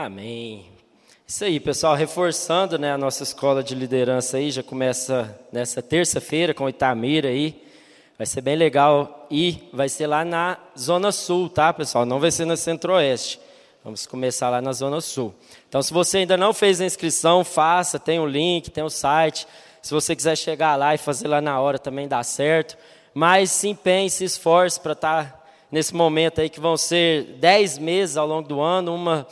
Amém. Isso aí, pessoal, reforçando né, a nossa escola de liderança aí, já começa nessa terça-feira com Itamira aí. Vai ser bem legal e vai ser lá na Zona Sul, tá, pessoal? Não vai ser na Centro-Oeste. Vamos começar lá na Zona Sul. Então, se você ainda não fez a inscrição, faça, tem o link, tem o site. Se você quiser chegar lá e fazer lá na hora também dá certo. Mas se empenhe, se esforce para estar tá nesse momento aí que vão ser dez meses ao longo do ano, uma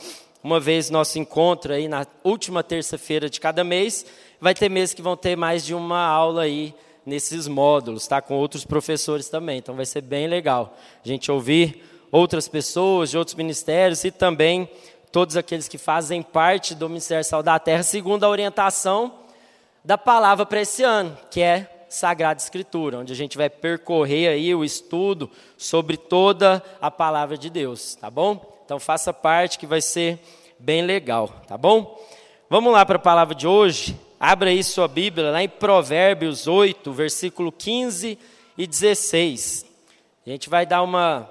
uma vez nosso encontro aí na última terça-feira de cada mês. Vai ter meses que vão ter mais de uma aula aí nesses módulos, tá? Com outros professores também. Então vai ser bem legal a gente ouvir outras pessoas de outros ministérios e também todos aqueles que fazem parte do Ministério Sal da Terra, segundo a orientação da palavra para esse ano, que é Sagrada Escritura, onde a gente vai percorrer aí o estudo sobre toda a palavra de Deus, tá bom? Então faça parte que vai ser bem legal, tá bom? Vamos lá para a palavra de hoje. Abra aí sua Bíblia lá em Provérbios 8, versículo 15 e 16. A gente vai dar uma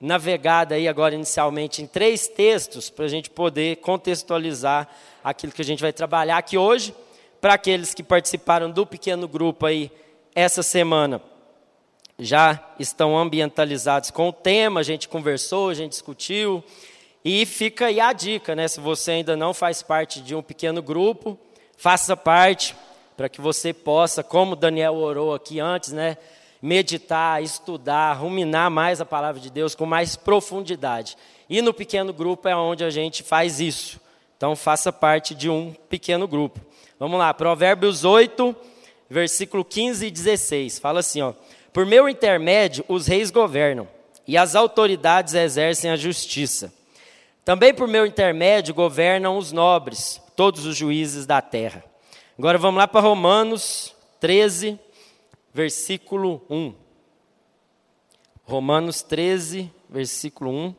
navegada aí agora inicialmente em três textos para a gente poder contextualizar aquilo que a gente vai trabalhar aqui hoje. Para aqueles que participaram do pequeno grupo aí essa semana, já estão ambientalizados com o tema, a gente conversou, a gente discutiu. E fica aí a dica, né? Se você ainda não faz parte de um pequeno grupo, faça parte para que você possa, como Daniel orou aqui antes, né? Meditar, estudar, ruminar mais a palavra de Deus com mais profundidade. E no pequeno grupo é onde a gente faz isso. Então faça parte de um pequeno grupo. Vamos lá, Provérbios 8, versículo 15 e 16. Fala assim, ó: por meu intermédio, os reis governam, e as autoridades exercem a justiça. Também por meu intermédio governam os nobres, todos os juízes da terra. Agora vamos lá para Romanos 13, versículo 1. Romanos 13, versículo 1.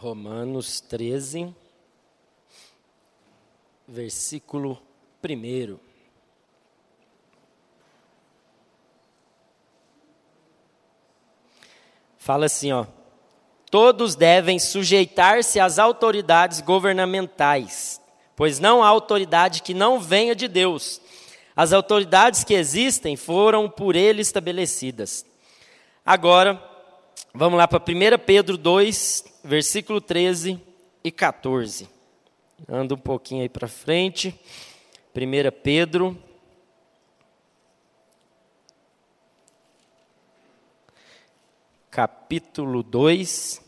Romanos 13, versículo 1. Fala assim, ó. Todos devem sujeitar-se às autoridades governamentais, pois não há autoridade que não venha de Deus. As autoridades que existem foram por ele estabelecidas. Agora, Vamos lá para 1 Pedro 2, versículo 13 e 14. Anda um pouquinho aí para frente. 1 Pedro. Capítulo 2,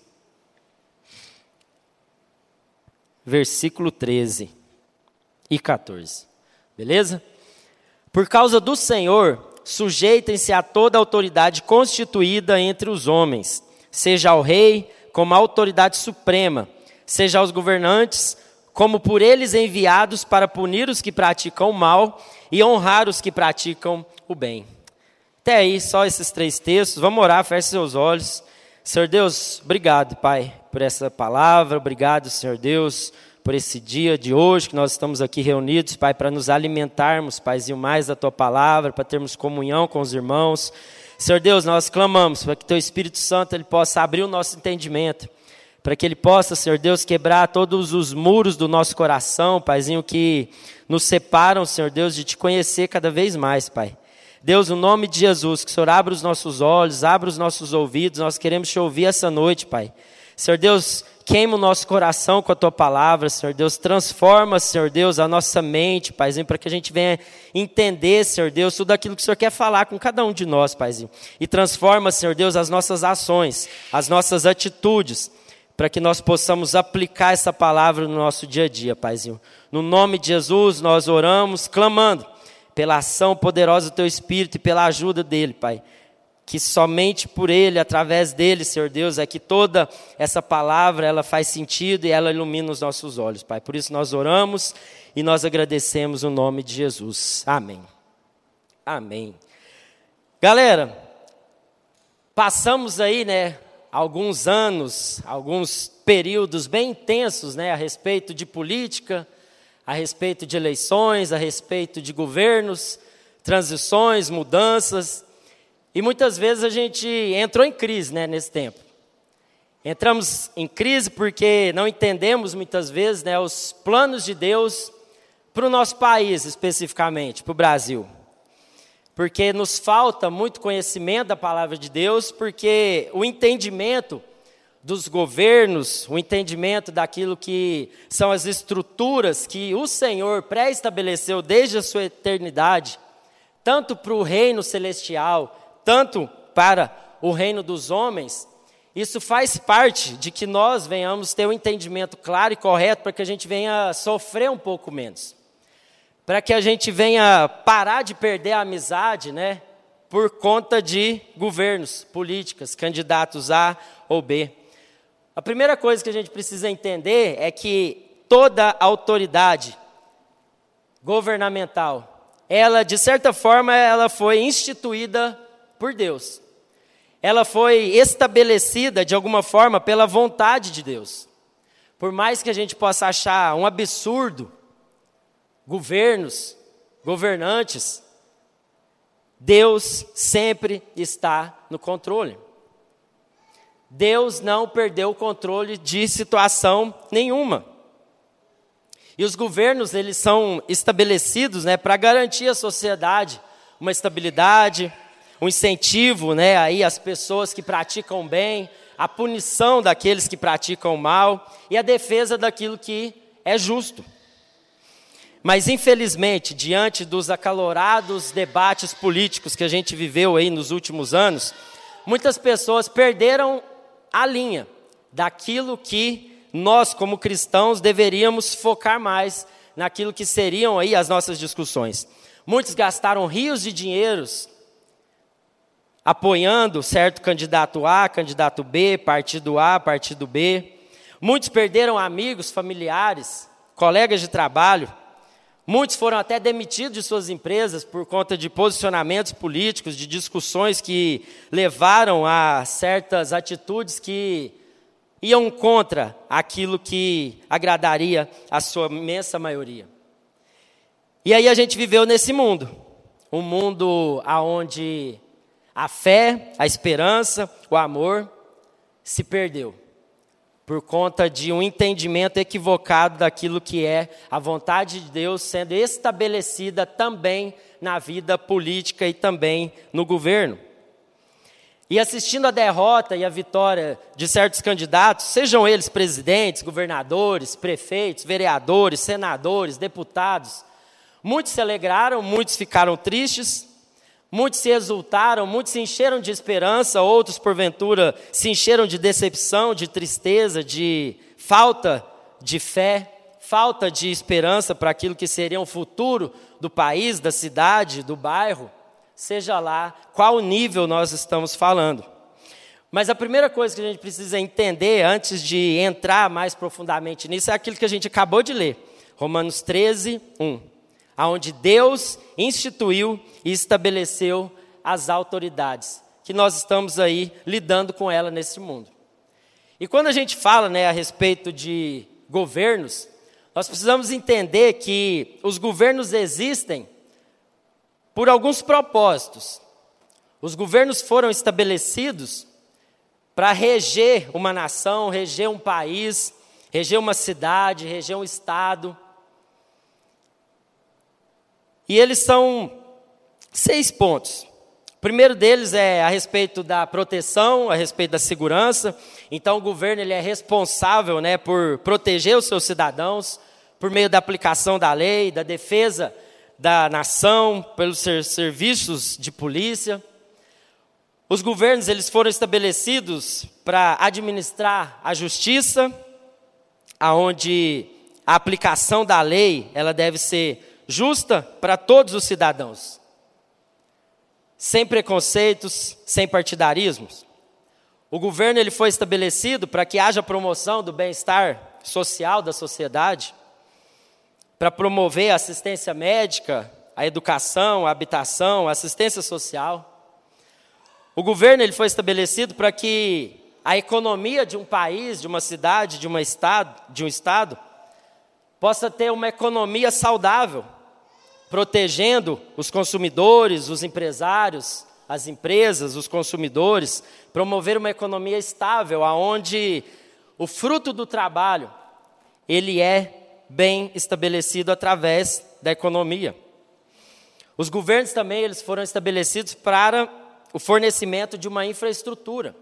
versículo 13 e 14. Beleza? Por causa do Senhor, sujeitem-se a toda autoridade constituída entre os homens, seja ao rei como a autoridade suprema, seja aos governantes como por eles enviados para punir os que praticam o mal e honrar os que praticam o bem. Até aí, só esses três textos. Vamos orar, feche seus olhos. Senhor Deus, obrigado, Pai, por essa palavra. Obrigado, Senhor Deus por esse dia de hoje que nós estamos aqui reunidos, Pai, para nos alimentarmos, Paizinho, mais da Tua palavra, para termos comunhão com os irmãos. Senhor Deus, nós clamamos para que Teu Espírito Santo ele possa abrir o nosso entendimento, para que Ele possa, Senhor Deus, quebrar todos os muros do nosso coração, Paizinho, que nos separam, Senhor Deus, de Te conhecer cada vez mais, Pai. Deus, no nome de Jesus, que o Senhor abra os nossos olhos, abra os nossos ouvidos, nós queremos te ouvir essa noite, Pai. Senhor Deus, queima o nosso coração com a tua palavra, Senhor Deus. Transforma, Senhor Deus, a nossa mente, Paizinho, para que a gente venha entender, Senhor Deus, tudo aquilo que o Senhor quer falar com cada um de nós, Paizinho. E transforma, Senhor Deus, as nossas ações, as nossas atitudes, para que nós possamos aplicar essa palavra no nosso dia a dia, Paizinho. No nome de Jesus, nós oramos, clamando pela ação poderosa do Teu Espírito e pela ajuda dele, Pai que somente por ele, através dele, Senhor Deus, é que toda essa palavra ela faz sentido e ela ilumina os nossos olhos, Pai. Por isso nós oramos e nós agradecemos o nome de Jesus. Amém. Amém. Galera, passamos aí, né, alguns anos, alguns períodos bem intensos né, a respeito de política, a respeito de eleições, a respeito de governos, transições, mudanças. E muitas vezes a gente entrou em crise né, nesse tempo. Entramos em crise porque não entendemos muitas vezes né, os planos de Deus para o nosso país, especificamente, para o Brasil. Porque nos falta muito conhecimento da palavra de Deus, porque o entendimento dos governos, o entendimento daquilo que são as estruturas que o Senhor pré-estabeleceu desde a sua eternidade, tanto para o reino celestial, tanto para o reino dos homens, isso faz parte de que nós venhamos ter um entendimento claro e correto para que a gente venha sofrer um pouco menos. Para que a gente venha parar de perder a amizade, né? Por conta de governos, políticas, candidatos A ou B. A primeira coisa que a gente precisa entender é que toda autoridade governamental, ela de certa forma ela foi instituída por Deus. Ela foi estabelecida de alguma forma pela vontade de Deus. Por mais que a gente possa achar um absurdo governos, governantes, Deus sempre está no controle. Deus não perdeu o controle de situação nenhuma. E os governos, eles são estabelecidos né, para garantir à sociedade uma estabilidade, um incentivo né, aí às pessoas que praticam bem, a punição daqueles que praticam mal e a defesa daquilo que é justo. Mas, infelizmente, diante dos acalorados debates políticos que a gente viveu aí nos últimos anos, muitas pessoas perderam a linha daquilo que nós, como cristãos, deveríamos focar mais naquilo que seriam aí as nossas discussões. Muitos gastaram rios de dinheiros apoiando certo candidato A, candidato B, partido A, partido B. Muitos perderam amigos, familiares, colegas de trabalho. Muitos foram até demitidos de suas empresas por conta de posicionamentos políticos, de discussões que levaram a certas atitudes que iam contra aquilo que agradaria a sua imensa maioria. E aí a gente viveu nesse mundo, um mundo aonde a fé, a esperança, o amor se perdeu por conta de um entendimento equivocado daquilo que é a vontade de Deus sendo estabelecida também na vida política e também no governo. E assistindo a derrota e a vitória de certos candidatos, sejam eles presidentes, governadores, prefeitos, vereadores, senadores, deputados, muitos se alegraram, muitos ficaram tristes, Muitos se exultaram, muitos se encheram de esperança, outros, porventura, se encheram de decepção, de tristeza, de falta de fé, falta de esperança para aquilo que seria o futuro do país, da cidade, do bairro, seja lá qual nível nós estamos falando. Mas a primeira coisa que a gente precisa entender antes de entrar mais profundamente nisso é aquilo que a gente acabou de ler, Romanos 13, 1 aonde Deus instituiu e estabeleceu as autoridades, que nós estamos aí lidando com ela nesse mundo. E quando a gente fala né, a respeito de governos, nós precisamos entender que os governos existem por alguns propósitos. Os governos foram estabelecidos para reger uma nação, reger um país, reger uma cidade, reger um estado. E eles são seis pontos. O primeiro deles é a respeito da proteção, a respeito da segurança. Então, o governo ele é responsável né, por proteger os seus cidadãos por meio da aplicação da lei, da defesa da nação, pelos serviços de polícia. Os governos eles foram estabelecidos para administrar a justiça, aonde a aplicação da lei ela deve ser justa para todos os cidadãos, sem preconceitos, sem partidarismos. O governo ele foi estabelecido para que haja promoção do bem-estar social da sociedade, para promover a assistência médica, a educação, a habitação, a assistência social. O governo ele foi estabelecido para que a economia de um país, de uma cidade, de, uma estado, de um estado, possa ter uma economia saudável, protegendo os consumidores, os empresários, as empresas, os consumidores, promover uma economia estável, aonde o fruto do trabalho ele é bem estabelecido através da economia. Os governos também eles foram estabelecidos para o fornecimento de uma infraestrutura.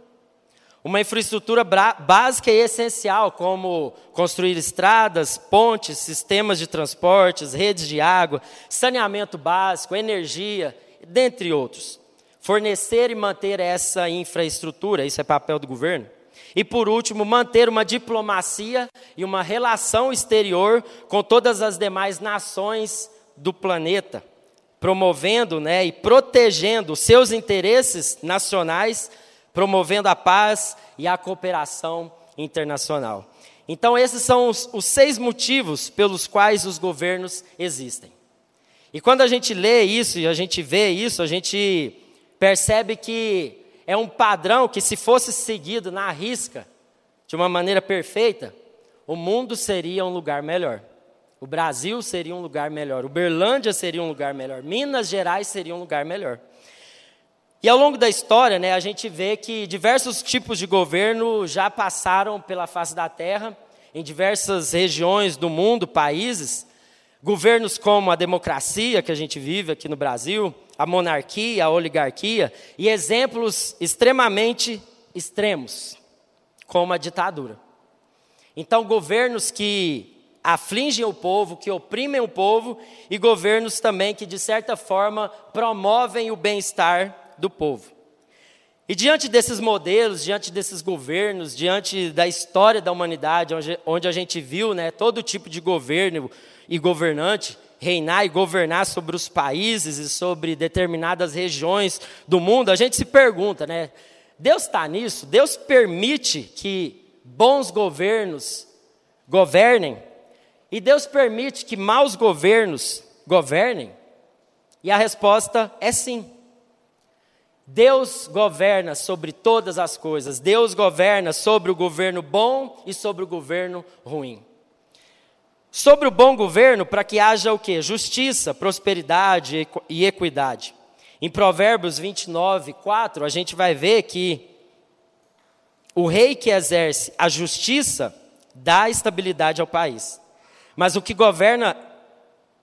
Uma infraestrutura básica e essencial, como construir estradas, pontes, sistemas de transportes, redes de água, saneamento básico, energia, dentre outros. Fornecer e manter essa infraestrutura, isso é papel do governo. E por último, manter uma diplomacia e uma relação exterior com todas as demais nações do planeta, promovendo né, e protegendo seus interesses nacionais, promovendo a paz e a cooperação internacional. Então, esses são os, os seis motivos pelos quais os governos existem. E quando a gente lê isso e a gente vê isso, a gente percebe que é um padrão que, se fosse seguido na risca, de uma maneira perfeita, o mundo seria um lugar melhor. O Brasil seria um lugar melhor. Uberlândia seria um lugar melhor. Minas Gerais seria um lugar melhor. E ao longo da história, né, a gente vê que diversos tipos de governo já passaram pela face da terra, em diversas regiões do mundo, países. Governos como a democracia que a gente vive aqui no Brasil, a monarquia, a oligarquia, e exemplos extremamente extremos, como a ditadura. Então, governos que afligem o povo, que oprimem o povo, e governos também que, de certa forma, promovem o bem-estar do povo. E diante desses modelos, diante desses governos, diante da história da humanidade, onde, a gente viu né, todo tipo de governo e governante, reinar e governar sobre os países e sobre determinadas regiões do mundo, a gente se pergunta, né? Deus está nisso? Deus permite que bons governos governem? E Deus permite que maus governos governem? E a resposta é sim. Deus governa sobre todas as coisas. Deus governa sobre o governo bom e sobre o governo ruim. Sobre o bom governo, para que haja o quê? Justiça, prosperidade e equidade. Em Provérbios 29, 4, a gente vai ver que o rei que exerce a justiça dá estabilidade ao país. Mas o que governa,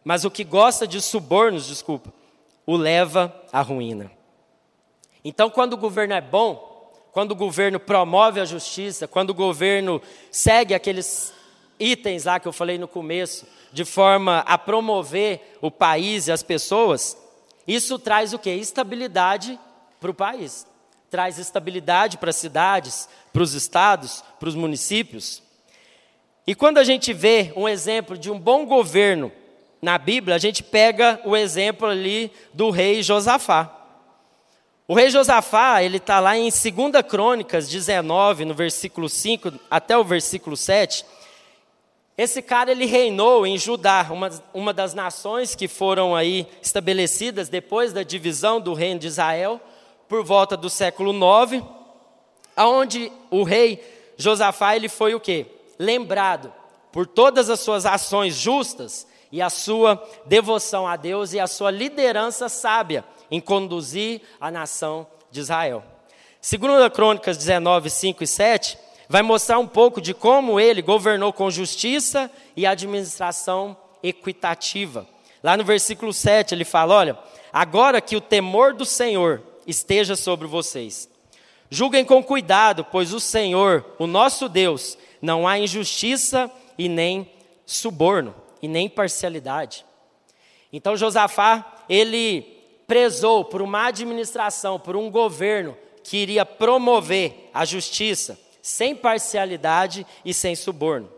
mas o que gosta de subornos, desculpa, o leva à ruína. Então, quando o governo é bom, quando o governo promove a justiça, quando o governo segue aqueles itens lá que eu falei no começo, de forma a promover o país e as pessoas, isso traz o que? Estabilidade para o país. Traz estabilidade para as cidades, para os estados, para os municípios. E quando a gente vê um exemplo de um bom governo na Bíblia, a gente pega o exemplo ali do rei Josafá. O rei Josafá, ele está lá em 2 Crônicas 19, no versículo 5 até o versículo 7, esse cara ele reinou em Judá, uma, uma das nações que foram aí estabelecidas depois da divisão do reino de Israel, por volta do século 9, aonde o rei Josafá ele foi o quê? Lembrado por todas as suas ações justas e a sua devoção a Deus e a sua liderança sábia em conduzir a nação de Israel. Segundo Crônicas 19, 5 e 7, vai mostrar um pouco de como ele governou com justiça e administração equitativa. Lá no versículo 7 ele fala: Olha, agora que o temor do Senhor esteja sobre vocês, julguem com cuidado, pois o Senhor, o nosso Deus, não há injustiça e nem suborno e nem parcialidade. Então Josafá, ele prezou por uma administração, por um governo que iria promover a justiça, sem parcialidade e sem suborno.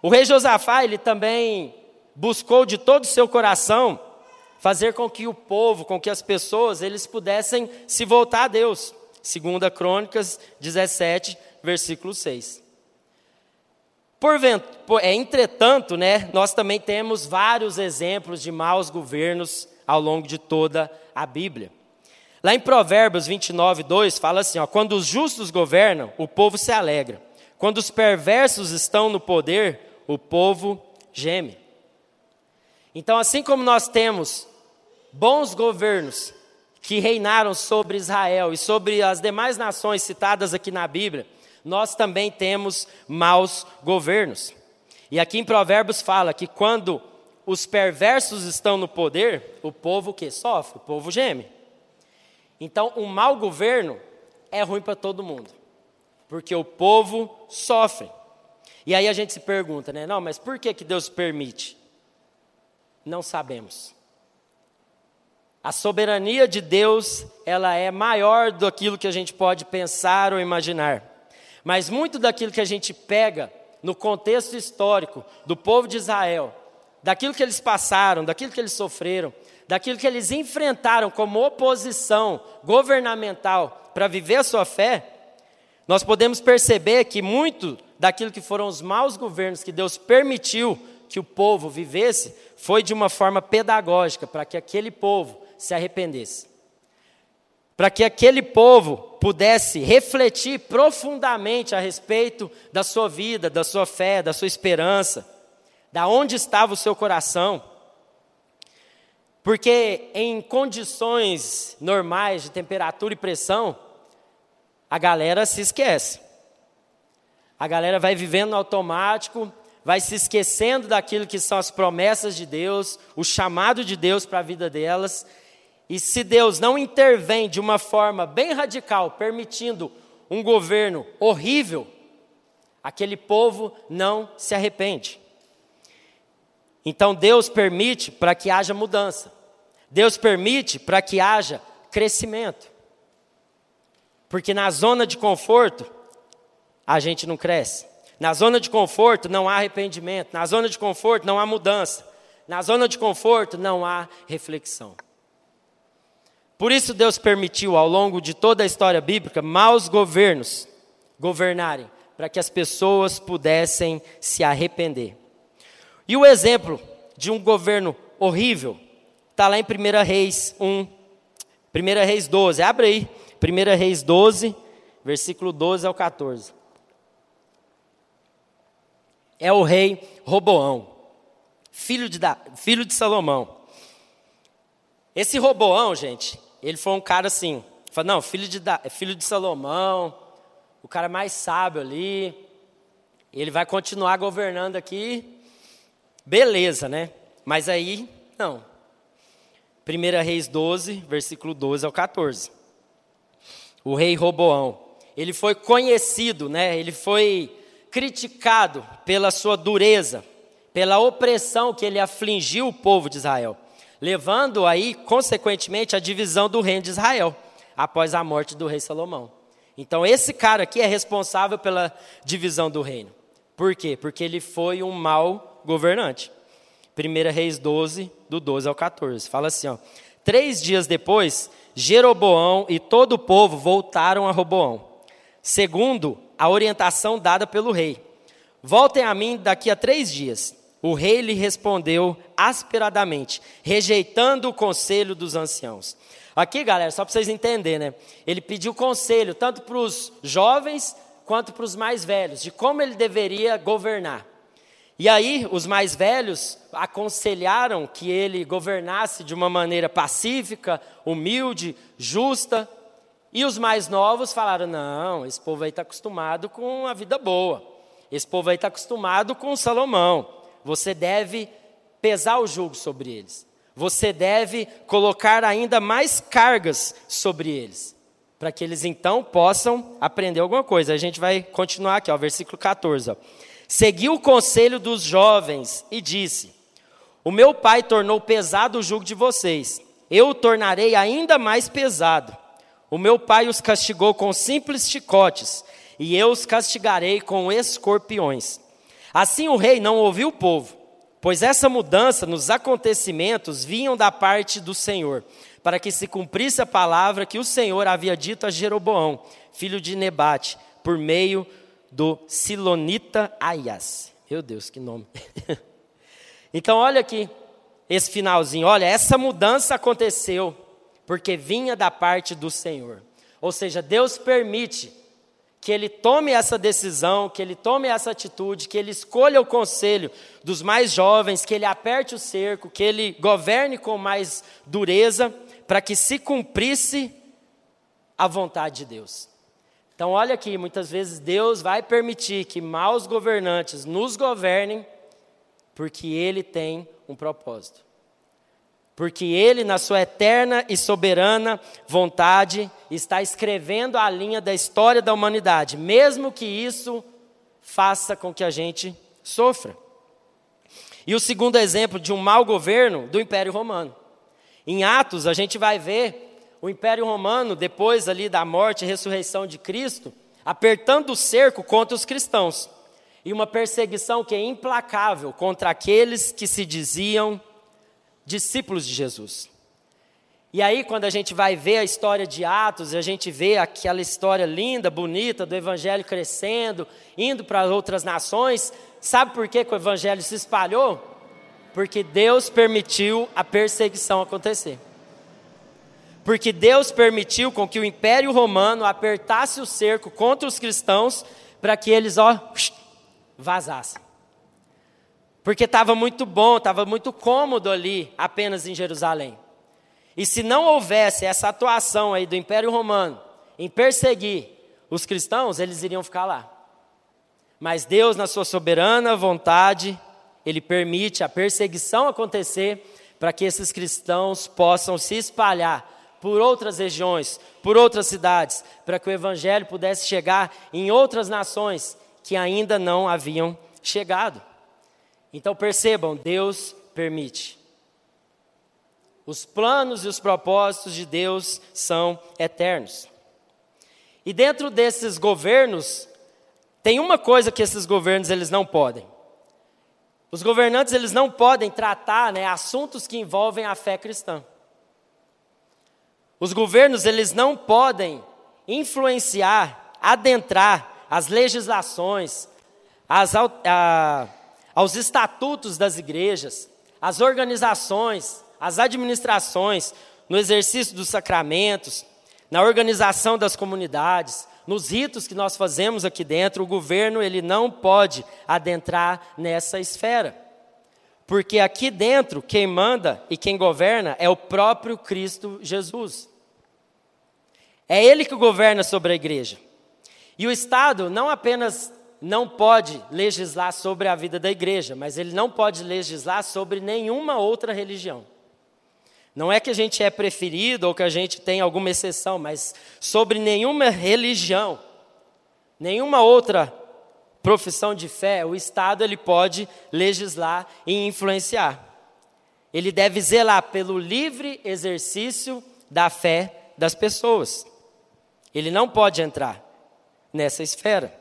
O rei Josafá, ele também buscou de todo o seu coração fazer com que o povo, com que as pessoas, eles pudessem se voltar a Deus. Segunda Crônicas 17, versículo 6. Porvento, é, entretanto, né, nós também temos vários exemplos de maus governos ao longo de toda a Bíblia. Lá em Provérbios 29, 2, fala assim: ó, quando os justos governam, o povo se alegra. Quando os perversos estão no poder, o povo geme. Então, assim como nós temos bons governos que reinaram sobre Israel e sobre as demais nações citadas aqui na Bíblia, nós também temos maus governos. E aqui em Provérbios fala que quando os perversos estão no poder, o povo que sofre, o povo geme. Então, um mau governo é ruim para todo mundo, porque o povo sofre. E aí a gente se pergunta, né? Não, mas por que, que Deus permite? Não sabemos. A soberania de Deus, ela é maior do aquilo que a gente pode pensar ou imaginar. Mas muito daquilo que a gente pega no contexto histórico do povo de Israel, daquilo que eles passaram, daquilo que eles sofreram, daquilo que eles enfrentaram como oposição governamental para viver a sua fé, nós podemos perceber que muito daquilo que foram os maus governos que Deus permitiu que o povo vivesse foi de uma forma pedagógica para que aquele povo se arrependesse. Para que aquele povo pudesse refletir profundamente a respeito da sua vida, da sua fé, da sua esperança, da onde estava o seu coração. Porque em condições normais de temperatura e pressão, a galera se esquece. A galera vai vivendo no automático, vai se esquecendo daquilo que são as promessas de Deus, o chamado de Deus para a vida delas. E se Deus não intervém de uma forma bem radical, permitindo um governo horrível, aquele povo não se arrepende. Então Deus permite para que haja mudança. Deus permite para que haja crescimento. Porque na zona de conforto, a gente não cresce. Na zona de conforto não há arrependimento, na zona de conforto não há mudança, na zona de conforto não há reflexão. Por isso Deus permitiu ao longo de toda a história bíblica maus governos governarem, para que as pessoas pudessem se arrepender. E o exemplo de um governo horrível está lá em 1 Reis 1, 1 Reis 12, abre aí, 1 Reis 12, versículo 12 ao 14 é o rei Roboão, filho de, filho de Salomão. Esse Roboão, gente, ele foi um cara assim, fala, não, filho de, filho de Salomão, o cara mais sábio ali, ele vai continuar governando aqui, beleza, né? Mas aí, não. 1 Reis 12, versículo 12 ao 14. O rei Roboão, ele foi conhecido, né? Ele foi criticado pela sua dureza, pela opressão que ele afligiu o povo de Israel, levando aí, consequentemente, a divisão do reino de Israel, após a morte do rei Salomão. Então, esse cara aqui é responsável pela divisão do reino. Por quê? Porque ele foi um mau governante. 1 Reis 12, do 12 ao 14. Fala assim: ó, Três dias depois, Jeroboão e todo o povo voltaram a Roboão, segundo a orientação dada pelo rei. Voltem a mim daqui a três dias. O rei lhe respondeu asperadamente, rejeitando o conselho dos anciãos. Aqui, galera, só para vocês entenderem, né? Ele pediu conselho tanto para os jovens quanto para os mais velhos, de como ele deveria governar. E aí, os mais velhos aconselharam que ele governasse de uma maneira pacífica, humilde, justa, e os mais novos falaram: não, esse povo aí está acostumado com a vida boa. Esse povo aí está acostumado com Salomão. Você deve pesar o jugo sobre eles. Você deve colocar ainda mais cargas sobre eles. Para que eles então possam aprender alguma coisa. A gente vai continuar aqui, ó, versículo 14. Ó. Seguiu o conselho dos jovens e disse: O meu pai tornou pesado o jugo de vocês. Eu o tornarei ainda mais pesado. O meu pai os castigou com simples chicotes, e eu os castigarei com escorpiões. Assim o rei não ouviu o povo, pois essa mudança nos acontecimentos vinham da parte do Senhor, para que se cumprisse a palavra que o Senhor havia dito a Jeroboão, filho de Nebate, por meio do Silonita Aias. Meu Deus, que nome. então olha aqui esse finalzinho, olha, essa mudança aconteceu porque vinha da parte do Senhor. Ou seja, Deus permite que ele tome essa decisão, que ele tome essa atitude, que ele escolha o conselho dos mais jovens, que ele aperte o cerco, que ele governe com mais dureza, para que se cumprisse a vontade de Deus. Então, olha aqui, muitas vezes Deus vai permitir que maus governantes nos governem, porque Ele tem um propósito. Porque Ele, na sua eterna e soberana vontade, está escrevendo a linha da história da humanidade, mesmo que isso faça com que a gente sofra. E o segundo exemplo de um mau governo do Império Romano. Em Atos, a gente vai ver o Império Romano, depois ali da morte e ressurreição de Cristo, apertando o cerco contra os cristãos. E uma perseguição que é implacável contra aqueles que se diziam discípulos de Jesus. E aí, quando a gente vai ver a história de Atos, a gente vê aquela história linda, bonita, do Evangelho crescendo, indo para outras nações, sabe por que, que o Evangelho se espalhou? Porque Deus permitiu a perseguição acontecer porque Deus permitiu com que o Império Romano apertasse o cerco contra os cristãos para que eles ó vazassem. Porque estava muito bom, estava muito cômodo ali, apenas em Jerusalém. E se não houvesse essa atuação aí do Império Romano em perseguir os cristãos, eles iriam ficar lá. Mas Deus, na sua soberana vontade, ele permite a perseguição acontecer para que esses cristãos possam se espalhar por outras regiões, por outras cidades, para que o Evangelho pudesse chegar em outras nações que ainda não haviam chegado. Então percebam, Deus permite. Os planos e os propósitos de Deus são eternos. E dentro desses governos, tem uma coisa que esses governos eles não podem. Os governantes eles não podem tratar né, assuntos que envolvem a fé cristã. Os governos eles não podem influenciar, adentrar as legislações, as, a, aos estatutos das igrejas, as organizações, as administrações, no exercício dos sacramentos, na organização das comunidades, nos ritos que nós fazemos aqui dentro, o governo ele não pode adentrar nessa esfera. Porque aqui dentro quem manda e quem governa é o próprio Cristo Jesus. É ele que governa sobre a igreja. E o Estado não apenas não pode legislar sobre a vida da igreja, mas ele não pode legislar sobre nenhuma outra religião. Não é que a gente é preferido ou que a gente tem alguma exceção, mas sobre nenhuma religião, nenhuma outra profissão de fé, o Estado ele pode legislar e influenciar. Ele deve zelar pelo livre exercício da fé das pessoas. Ele não pode entrar nessa esfera.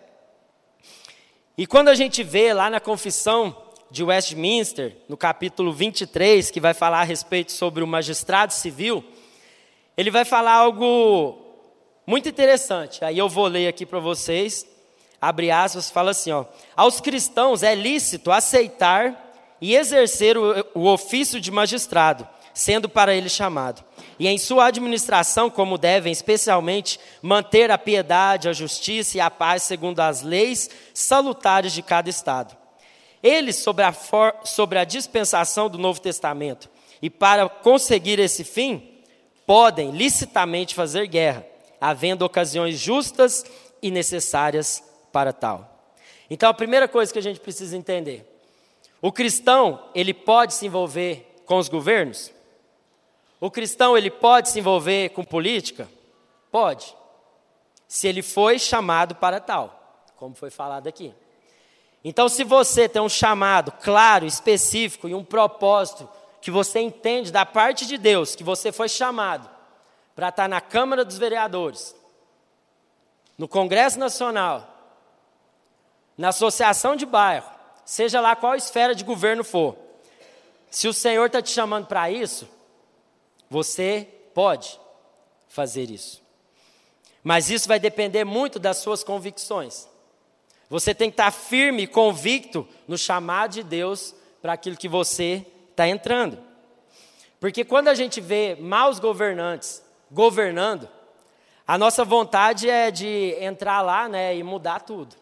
E quando a gente vê lá na confissão de Westminster, no capítulo 23, que vai falar a respeito sobre o magistrado civil, ele vai falar algo muito interessante. Aí eu vou ler aqui para vocês. Abre aspas, fala assim, ó: Aos cristãos é lícito aceitar e exercer o, o ofício de magistrado, sendo para ele chamado e em sua administração, como devem especialmente manter a piedade, a justiça e a paz segundo as leis salutares de cada Estado. Eles, sobre a, for, sobre a dispensação do Novo Testamento, e para conseguir esse fim, podem licitamente fazer guerra, havendo ocasiões justas e necessárias para tal. Então, a primeira coisa que a gente precisa entender: o cristão, ele pode se envolver com os governos? O cristão ele pode se envolver com política? Pode. Se ele foi chamado para tal, como foi falado aqui. Então, se você tem um chamado claro, específico e um propósito que você entende da parte de Deus, que você foi chamado para estar na Câmara dos Vereadores, no Congresso Nacional, na Associação de Bairro, seja lá qual esfera de governo for, se o Senhor está te chamando para isso, você pode fazer isso. Mas isso vai depender muito das suas convicções. Você tem que estar firme convicto no chamado de Deus para aquilo que você está entrando. Porque quando a gente vê maus governantes governando, a nossa vontade é de entrar lá né, e mudar tudo.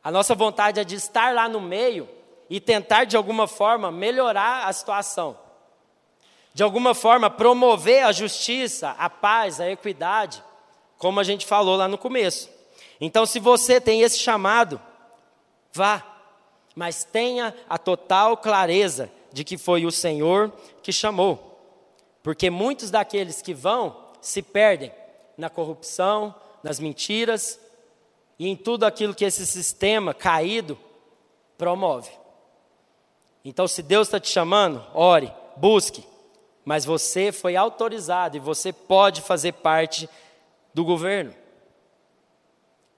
A nossa vontade é de estar lá no meio e tentar, de alguma forma, melhorar a situação. De alguma forma, promover a justiça, a paz, a equidade, como a gente falou lá no começo. Então, se você tem esse chamado, vá, mas tenha a total clareza de que foi o Senhor que chamou. Porque muitos daqueles que vão se perdem na corrupção, nas mentiras e em tudo aquilo que esse sistema caído promove. Então, se Deus está te chamando, ore, busque, mas você foi autorizado e você pode fazer parte do governo.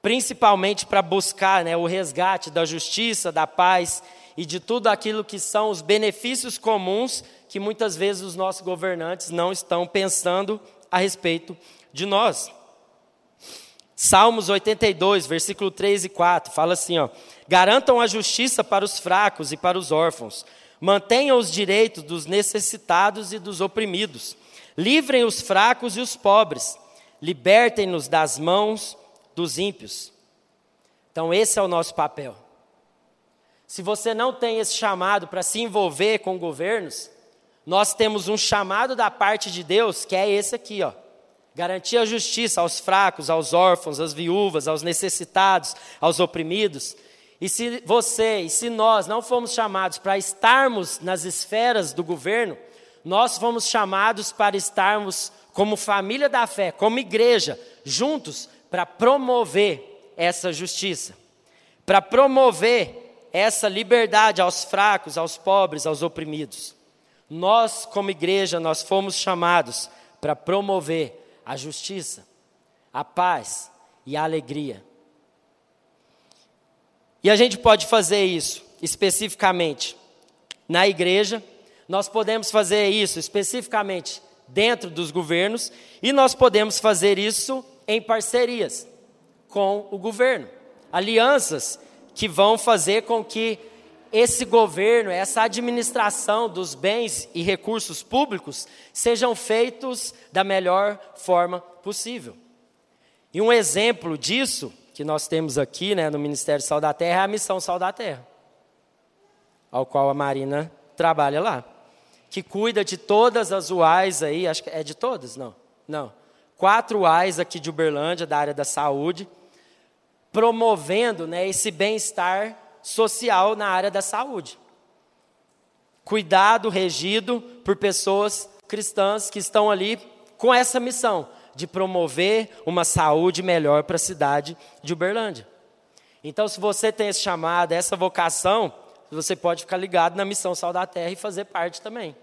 Principalmente para buscar né, o resgate da justiça, da paz e de tudo aquilo que são os benefícios comuns que muitas vezes os nossos governantes não estão pensando a respeito de nós. Salmos 82, versículo 3 e 4, fala assim: ó, Garantam a justiça para os fracos e para os órfãos, mantenham os direitos dos necessitados e dos oprimidos, livrem os fracos e os pobres, libertem-nos das mãos dos ímpios. Então, esse é o nosso papel. Se você não tem esse chamado para se envolver com governos, nós temos um chamado da parte de Deus, que é esse aqui, ó. Garantir a justiça aos fracos, aos órfãos, às viúvas, aos necessitados, aos oprimidos. E se você e se nós não fomos chamados para estarmos nas esferas do governo, nós fomos chamados para estarmos como família da fé, como igreja, juntos para promover essa justiça, para promover essa liberdade aos fracos, aos pobres, aos oprimidos. Nós, como igreja, nós fomos chamados para promover a justiça, a paz e a alegria. E a gente pode fazer isso especificamente na igreja, nós podemos fazer isso especificamente dentro dos governos e nós podemos fazer isso em parcerias com o governo. Alianças que vão fazer com que esse governo, essa administração dos bens e recursos públicos sejam feitos da melhor forma possível. E um exemplo disso que nós temos aqui né, no Ministério Sal da Terra é a Missão Sal da Terra, ao qual a Marina trabalha lá, que cuida de todas as UAIs aí, acho que é de todas? Não, não. Quatro UAIs aqui de Uberlândia, da área da saúde, promovendo né, esse bem-estar social na área da saúde. Cuidado regido por pessoas cristãs que estão ali com essa missão de promover uma saúde melhor para a cidade de Uberlândia. Então, se você tem esse chamado, essa vocação, você pode ficar ligado na missão Sal da Terra e fazer parte também.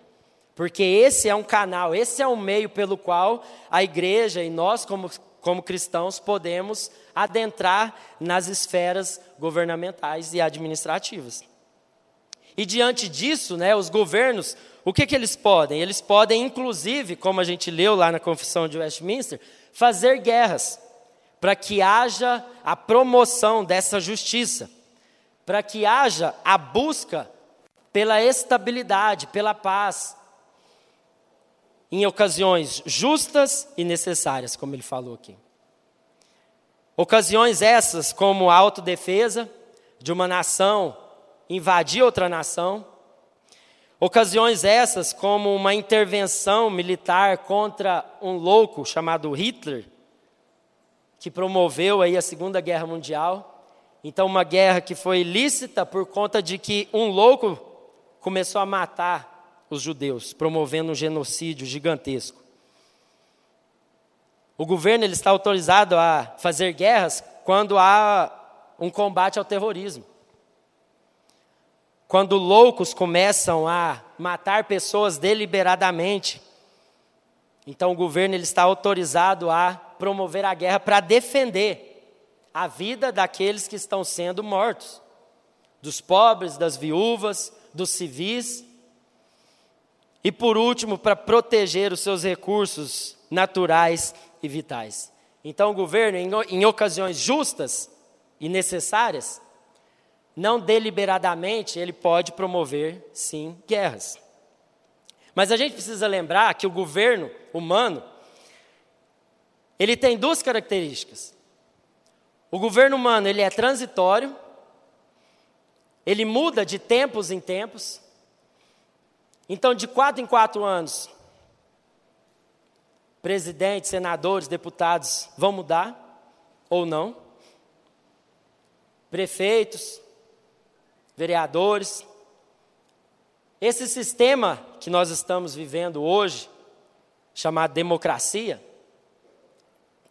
Porque esse é um canal, esse é um meio pelo qual a igreja e nós, como, como cristãos, podemos adentrar nas esferas governamentais e administrativas. E diante disso, né, os governos, o que, que eles podem? Eles podem, inclusive, como a gente leu lá na Confissão de Westminster, fazer guerras para que haja a promoção dessa justiça, para que haja a busca pela estabilidade, pela paz, em ocasiões justas e necessárias, como ele falou aqui. Ocasiões essas, como a autodefesa de uma nação invadir outra nação. Ocasiões essas, como uma intervenção militar contra um louco chamado Hitler, que promoveu aí a Segunda Guerra Mundial. Então, uma guerra que foi ilícita por conta de que um louco começou a matar os judeus, promovendo um genocídio gigantesco. O governo ele está autorizado a fazer guerras quando há um combate ao terrorismo. Quando loucos começam a matar pessoas deliberadamente. Então o governo ele está autorizado a promover a guerra para defender a vida daqueles que estão sendo mortos, dos pobres, das viúvas, dos civis. E por último, para proteger os seus recursos naturais e vitais. Então, o governo, em, em ocasiões justas e necessárias, não deliberadamente, ele pode promover, sim, guerras. Mas a gente precisa lembrar que o governo humano ele tem duas características. O governo humano, ele é transitório, ele muda de tempos em tempos. Então, de quatro em quatro anos, presidentes, senadores, deputados vão mudar ou não. Prefeitos, vereadores. Esse sistema que nós estamos vivendo hoje, chamado democracia,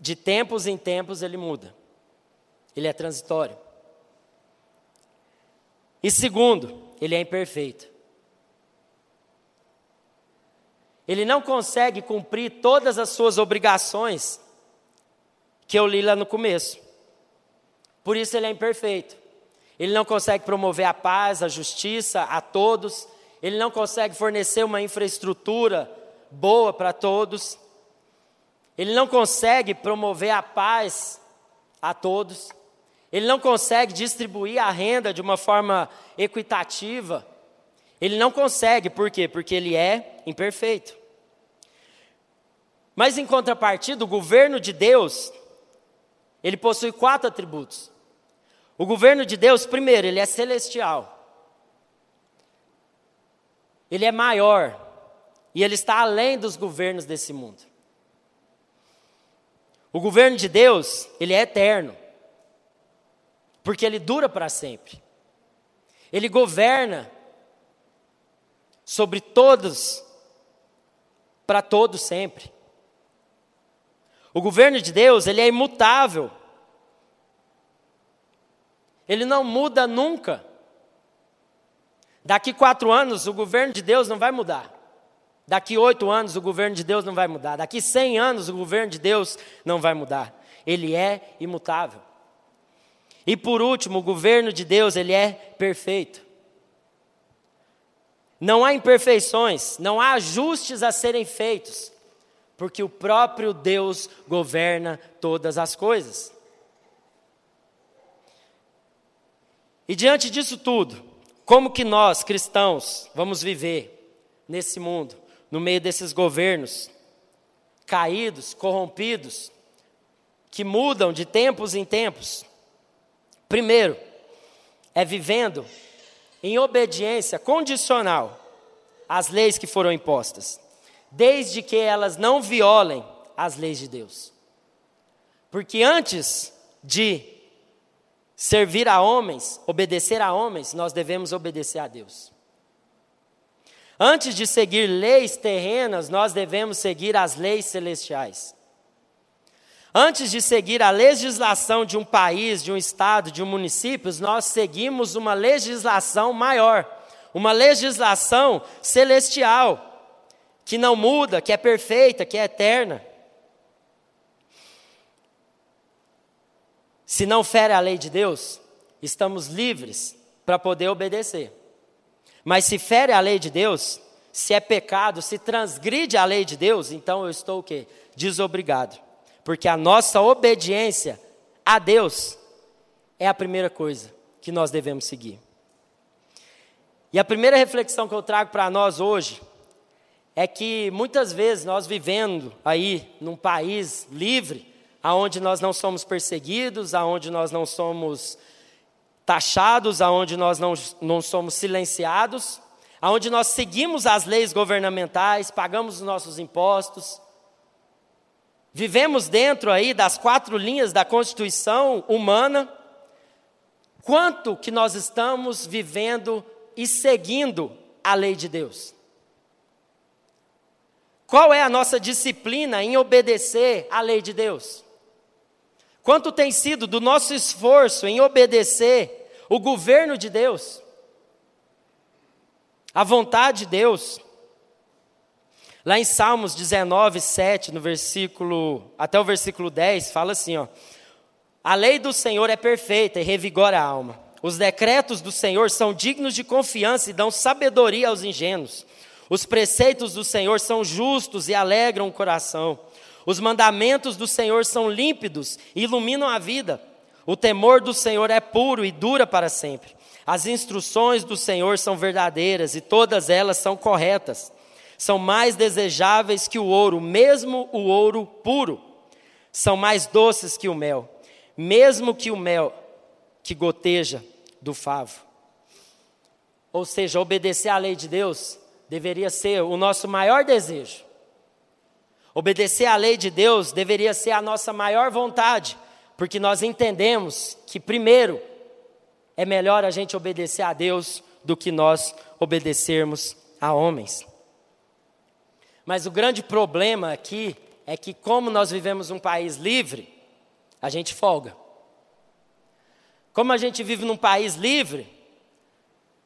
de tempos em tempos ele muda. Ele é transitório. E segundo, ele é imperfeito. Ele não consegue cumprir todas as suas obrigações que eu li lá no começo. Por isso ele é imperfeito. Ele não consegue promover a paz, a justiça a todos. Ele não consegue fornecer uma infraestrutura boa para todos. Ele não consegue promover a paz a todos. Ele não consegue distribuir a renda de uma forma equitativa. Ele não consegue, por quê? Porque ele é imperfeito. Mas em contrapartida, o governo de Deus, ele possui quatro atributos. O governo de Deus, primeiro, ele é celestial. Ele é maior e ele está além dos governos desse mundo. O governo de Deus, ele é eterno porque ele dura para sempre. Ele governa sobre todos, para todos sempre. O governo de Deus, ele é imutável. Ele não muda nunca. Daqui quatro anos, o governo de Deus não vai mudar. Daqui oito anos, o governo de Deus não vai mudar. Daqui cem anos, o governo de Deus não vai mudar. Ele é imutável. E por último, o governo de Deus, ele é perfeito. Não há imperfeições, não há ajustes a serem feitos, porque o próprio Deus governa todas as coisas. E diante disso tudo, como que nós, cristãos, vamos viver nesse mundo, no meio desses governos caídos, corrompidos, que mudam de tempos em tempos? Primeiro, é vivendo em obediência condicional às leis que foram impostas, desde que elas não violem as leis de Deus. Porque antes de servir a homens, obedecer a homens, nós devemos obedecer a Deus. Antes de seguir leis terrenas, nós devemos seguir as leis celestiais. Antes de seguir a legislação de um país, de um estado, de um município, nós seguimos uma legislação maior, uma legislação celestial, que não muda, que é perfeita, que é eterna. Se não fere a lei de Deus, estamos livres para poder obedecer. Mas se fere a lei de Deus, se é pecado, se transgride a lei de Deus, então eu estou o quê? Desobrigado porque a nossa obediência a Deus é a primeira coisa que nós devemos seguir. E a primeira reflexão que eu trago para nós hoje é que muitas vezes nós vivendo aí num país livre, aonde nós não somos perseguidos, aonde nós não somos taxados, aonde nós não, não somos silenciados, aonde nós seguimos as leis governamentais, pagamos os nossos impostos, Vivemos dentro aí das quatro linhas da Constituição humana. Quanto que nós estamos vivendo e seguindo a lei de Deus? Qual é a nossa disciplina em obedecer à lei de Deus? Quanto tem sido do nosso esforço em obedecer o governo de Deus? A vontade de Deus? Lá em Salmos 19, 7, no versículo, até o versículo 10, fala assim: ó, A lei do Senhor é perfeita e revigora a alma. Os decretos do Senhor são dignos de confiança e dão sabedoria aos ingênuos. Os preceitos do Senhor são justos e alegram o coração. Os mandamentos do Senhor são límpidos e iluminam a vida. O temor do Senhor é puro e dura para sempre. As instruções do Senhor são verdadeiras e todas elas são corretas. são mais desejáveis que o ouro, mesmo o ouro puro. São mais doces que o mel, mesmo que o mel que goteja do favo. Ou seja, obedecer à lei de Deus deveria ser o nosso maior desejo. Obedecer à lei de Deus deveria ser a nossa maior vontade, porque nós entendemos que, primeiro, é melhor a gente obedecer a Deus do que nós obedecermos a homens. Mas o grande problema aqui é que, como nós vivemos um país livre, a gente folga. Como a gente vive num país livre,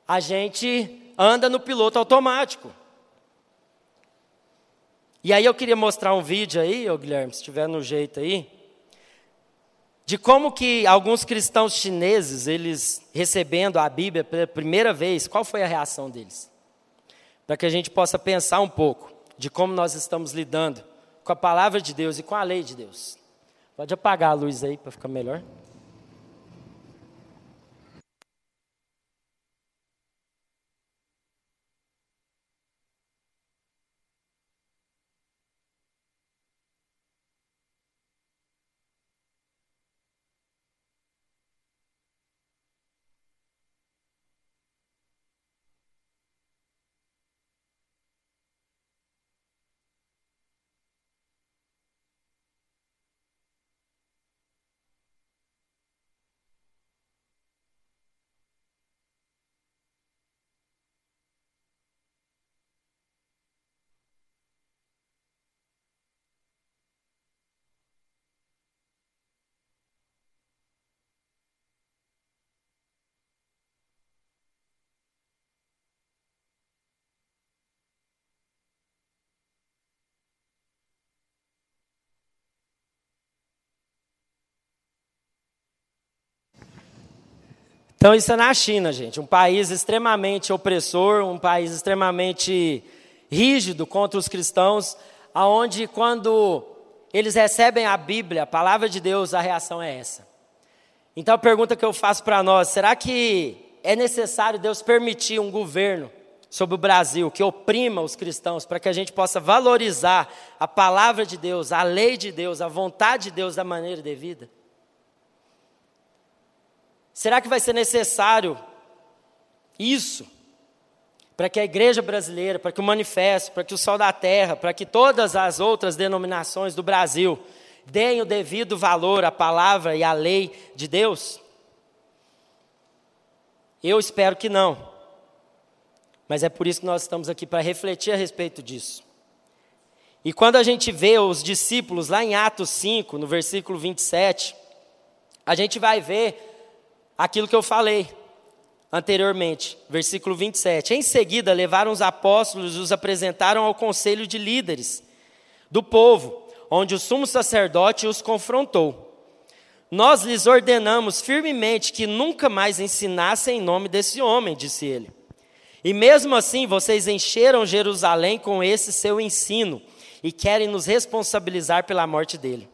a gente anda no piloto automático. E aí eu queria mostrar um vídeo aí, ô Guilherme, se estiver no jeito aí, de como que alguns cristãos chineses, eles recebendo a Bíblia pela primeira vez, qual foi a reação deles? Para que a gente possa pensar um pouco de como nós estamos lidando com a palavra de Deus e com a lei de Deus. Pode apagar a luz aí para ficar melhor. Então, isso é na China, gente. Um país extremamente opressor, um país extremamente rígido contra os cristãos, aonde quando eles recebem a Bíblia, a palavra de Deus, a reação é essa. Então, a pergunta que eu faço para nós: será que é necessário Deus permitir um governo sobre o Brasil que oprima os cristãos para que a gente possa valorizar a palavra de Deus, a lei de Deus, a vontade de Deus da maneira devida? Será que vai ser necessário isso para que a igreja brasileira, para que o manifesto, para que o Sol da Terra, para que todas as outras denominações do Brasil deem o devido valor à palavra e à lei de Deus? Eu espero que não. Mas é por isso que nós estamos aqui para refletir a respeito disso. E quando a gente vê os discípulos lá em Atos 5, no versículo 27, a gente vai ver aquilo que eu falei anteriormente, versículo 27. Em seguida, levaram os apóstolos e os apresentaram ao conselho de líderes do povo, onde o sumo sacerdote os confrontou. Nós lhes ordenamos firmemente que nunca mais ensinassem em nome desse homem, disse ele. E mesmo assim, vocês encheram Jerusalém com esse seu ensino e querem nos responsabilizar pela morte dele.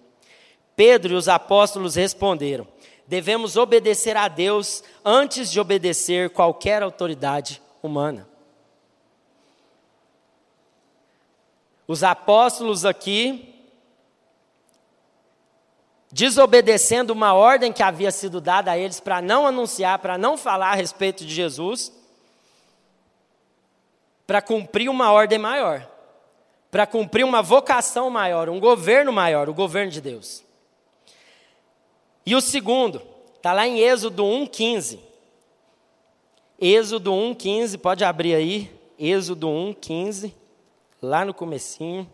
Pedro e os apóstolos responderam: devemos obedecer a Deus antes de obedecer qualquer autoridade humana. Os apóstolos aqui, desobedecendo uma ordem que havia sido dada a eles para não anunciar, para não falar a respeito de Jesus, para cumprir uma ordem maior, para cumprir uma vocação maior, um governo maior, o governo de Deus. E o segundo, está lá em Êxodo 1,15. Êxodo 1,15, pode abrir aí. Êxodo 1,15, lá no comecinho.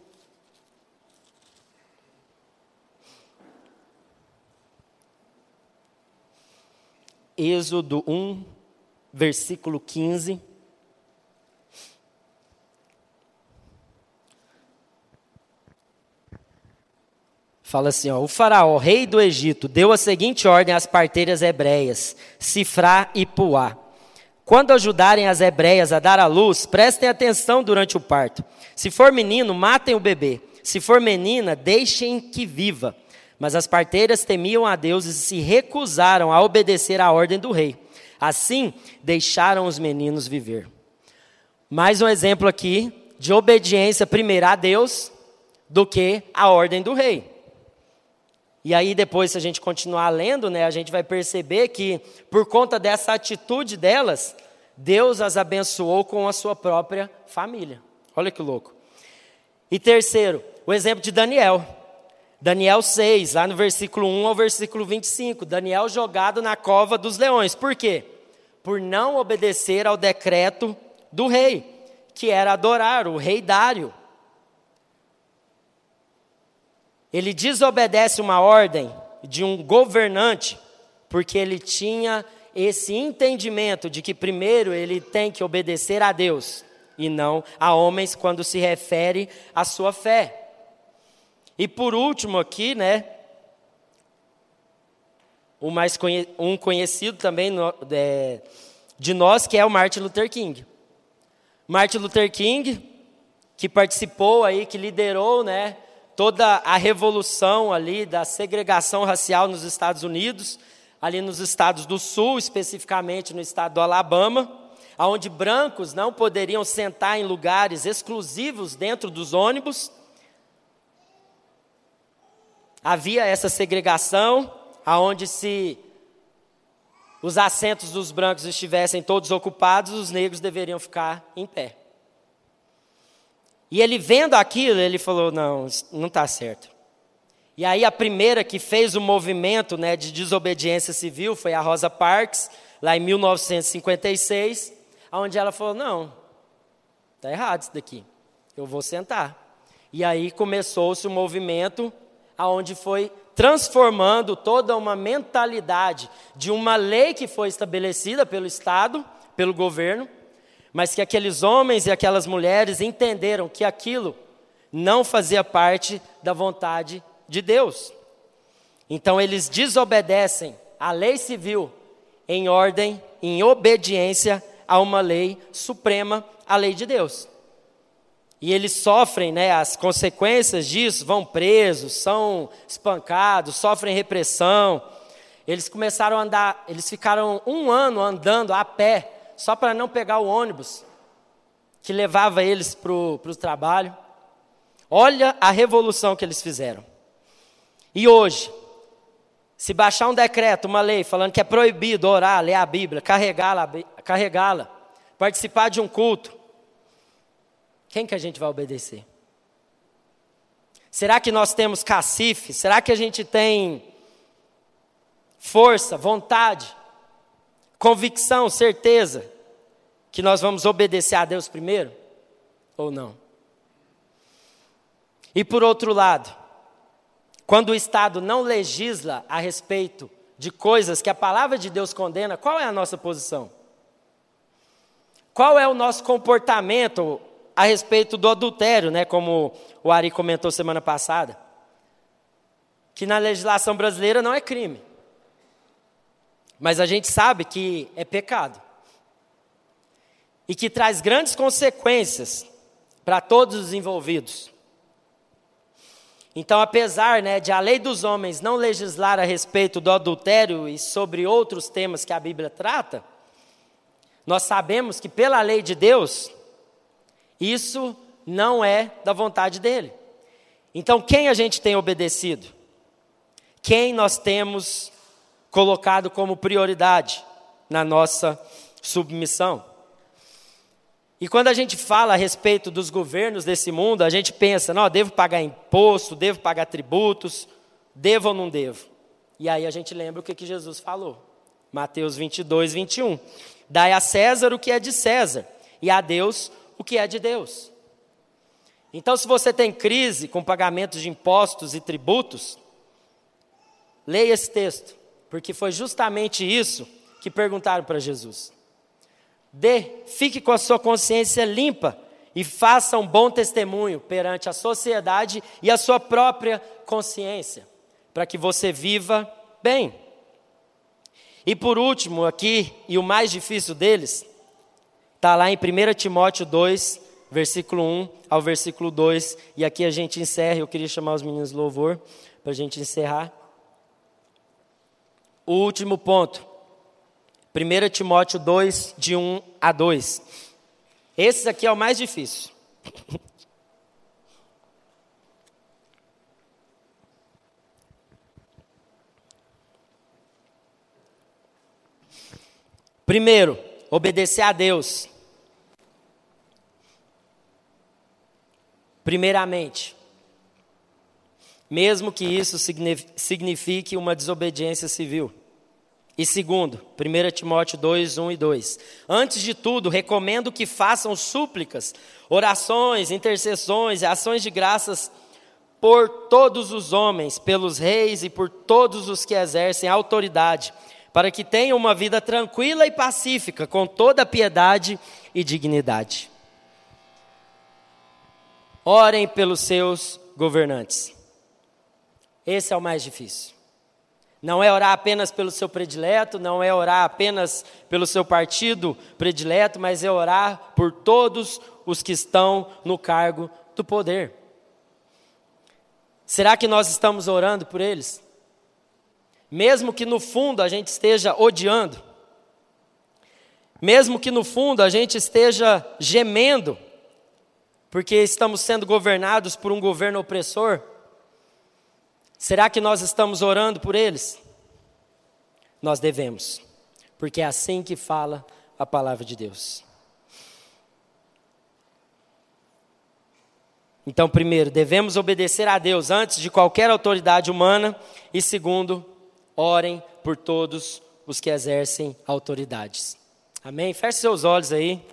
Êxodo 1, versículo 15. Fala assim, ó, o faraó, rei do Egito, deu a seguinte ordem às parteiras hebreias, Sifrá e Puá. Quando ajudarem as hebreias a dar à luz, prestem atenção durante o parto. Se for menino, matem o bebê. Se for menina, deixem que viva. Mas as parteiras temiam a Deus e se recusaram a obedecer à ordem do rei. Assim, deixaram os meninos viver. Mais um exemplo aqui de obediência primeiro a Deus do que a ordem do rei. E aí depois, se a gente continuar lendo, né, a gente vai perceber que por conta dessa atitude delas, Deus as abençoou com a sua própria família. Olha que louco. E terceiro, o exemplo de Daniel. Daniel 6, lá no versículo 1 ao versículo 25. Daniel jogado na cova dos leões. Por quê? Por não obedecer ao decreto do rei, que era adorar o rei Dário. Ele desobedece uma ordem de um governante, porque ele tinha esse entendimento de que primeiro ele tem que obedecer a Deus e não a homens quando se refere à sua fé. E por último aqui, né, o mais conhe um conhecido também no, é, de nós que é o Martin Luther King. Martin Luther King, que participou aí, que liderou, né, toda a revolução ali da segregação racial nos Estados Unidos, ali nos estados do Sul, especificamente no estado do Alabama, onde brancos não poderiam sentar em lugares exclusivos dentro dos ônibus. Havia essa segregação, aonde se os assentos dos brancos estivessem todos ocupados, os negros deveriam ficar em pé. E ele vendo aquilo, ele falou: não, não está certo. E aí a primeira que fez o movimento né, de desobediência civil foi a Rosa Parks, lá em 1956, onde ela falou: não, está errado isso daqui, eu vou sentar. E aí começou-se o movimento aonde foi transformando toda uma mentalidade de uma lei que foi estabelecida pelo Estado, pelo governo, mas que aqueles homens e aquelas mulheres entenderam que aquilo não fazia parte da vontade de Deus. Então eles desobedecem à lei civil em ordem, em obediência a uma lei suprema, a lei de Deus. E eles sofrem né, as consequências disso, vão presos, são espancados, sofrem repressão. Eles começaram a andar, eles ficaram um ano andando a pé só para não pegar o ônibus que levava eles para o trabalho. Olha a revolução que eles fizeram. E hoje, se baixar um decreto, uma lei, falando que é proibido orar, ler a Bíblia, carregá-la, carregá-la, participar de um culto, quem que a gente vai obedecer? Será que nós temos cacife? Será que a gente tem força, vontade convicção, certeza que nós vamos obedecer a Deus primeiro ou não? E por outro lado, quando o Estado não legisla a respeito de coisas que a palavra de Deus condena, qual é a nossa posição? Qual é o nosso comportamento a respeito do adultério, né, como o Ari comentou semana passada? Que na legislação brasileira não é crime. Mas a gente sabe que é pecado. E que traz grandes consequências para todos os envolvidos. Então, apesar né, de a lei dos homens não legislar a respeito do adultério e sobre outros temas que a Bíblia trata, nós sabemos que pela lei de Deus, isso não é da vontade dele. Então, quem a gente tem obedecido? Quem nós temos colocado como prioridade na nossa submissão. E quando a gente fala a respeito dos governos desse mundo, a gente pensa, não, devo pagar imposto, devo pagar tributos, devo ou não devo? E aí a gente lembra o que, que Jesus falou. Mateus 22, 21. Dai a César o que é de César, e a Deus o que é de Deus. Então, se você tem crise com pagamentos de impostos e tributos, leia esse texto. Porque foi justamente isso que perguntaram para Jesus. Dê, fique com a sua consciência limpa e faça um bom testemunho perante a sociedade e a sua própria consciência, para que você viva bem. E por último, aqui, e o mais difícil deles, está lá em 1 Timóteo 2, versículo 1 ao versículo 2, e aqui a gente encerra. Eu queria chamar os meninos louvor para a gente encerrar. O último ponto. 1 Timóteo 2, de 1 a 2. Esse aqui é o mais difícil. Primeiro, obedecer a Deus. Primeiramente, mesmo que isso signifique uma desobediência civil. E segundo, 1 Timóteo 2, 1 e 2. Antes de tudo, recomendo que façam súplicas, orações, intercessões e ações de graças por todos os homens, pelos reis e por todos os que exercem autoridade, para que tenham uma vida tranquila e pacífica, com toda piedade e dignidade. Orem pelos seus governantes. Esse é o mais difícil. Não é orar apenas pelo seu predileto, não é orar apenas pelo seu partido predileto, mas é orar por todos os que estão no cargo do poder. Será que nós estamos orando por eles? Mesmo que no fundo a gente esteja odiando, mesmo que no fundo a gente esteja gemendo, porque estamos sendo governados por um governo opressor, Será que nós estamos orando por eles? Nós devemos, porque é assim que fala a palavra de Deus. Então, primeiro, devemos obedecer a Deus antes de qualquer autoridade humana, e segundo, orem por todos os que exercem autoridades. Amém? Feche seus olhos aí.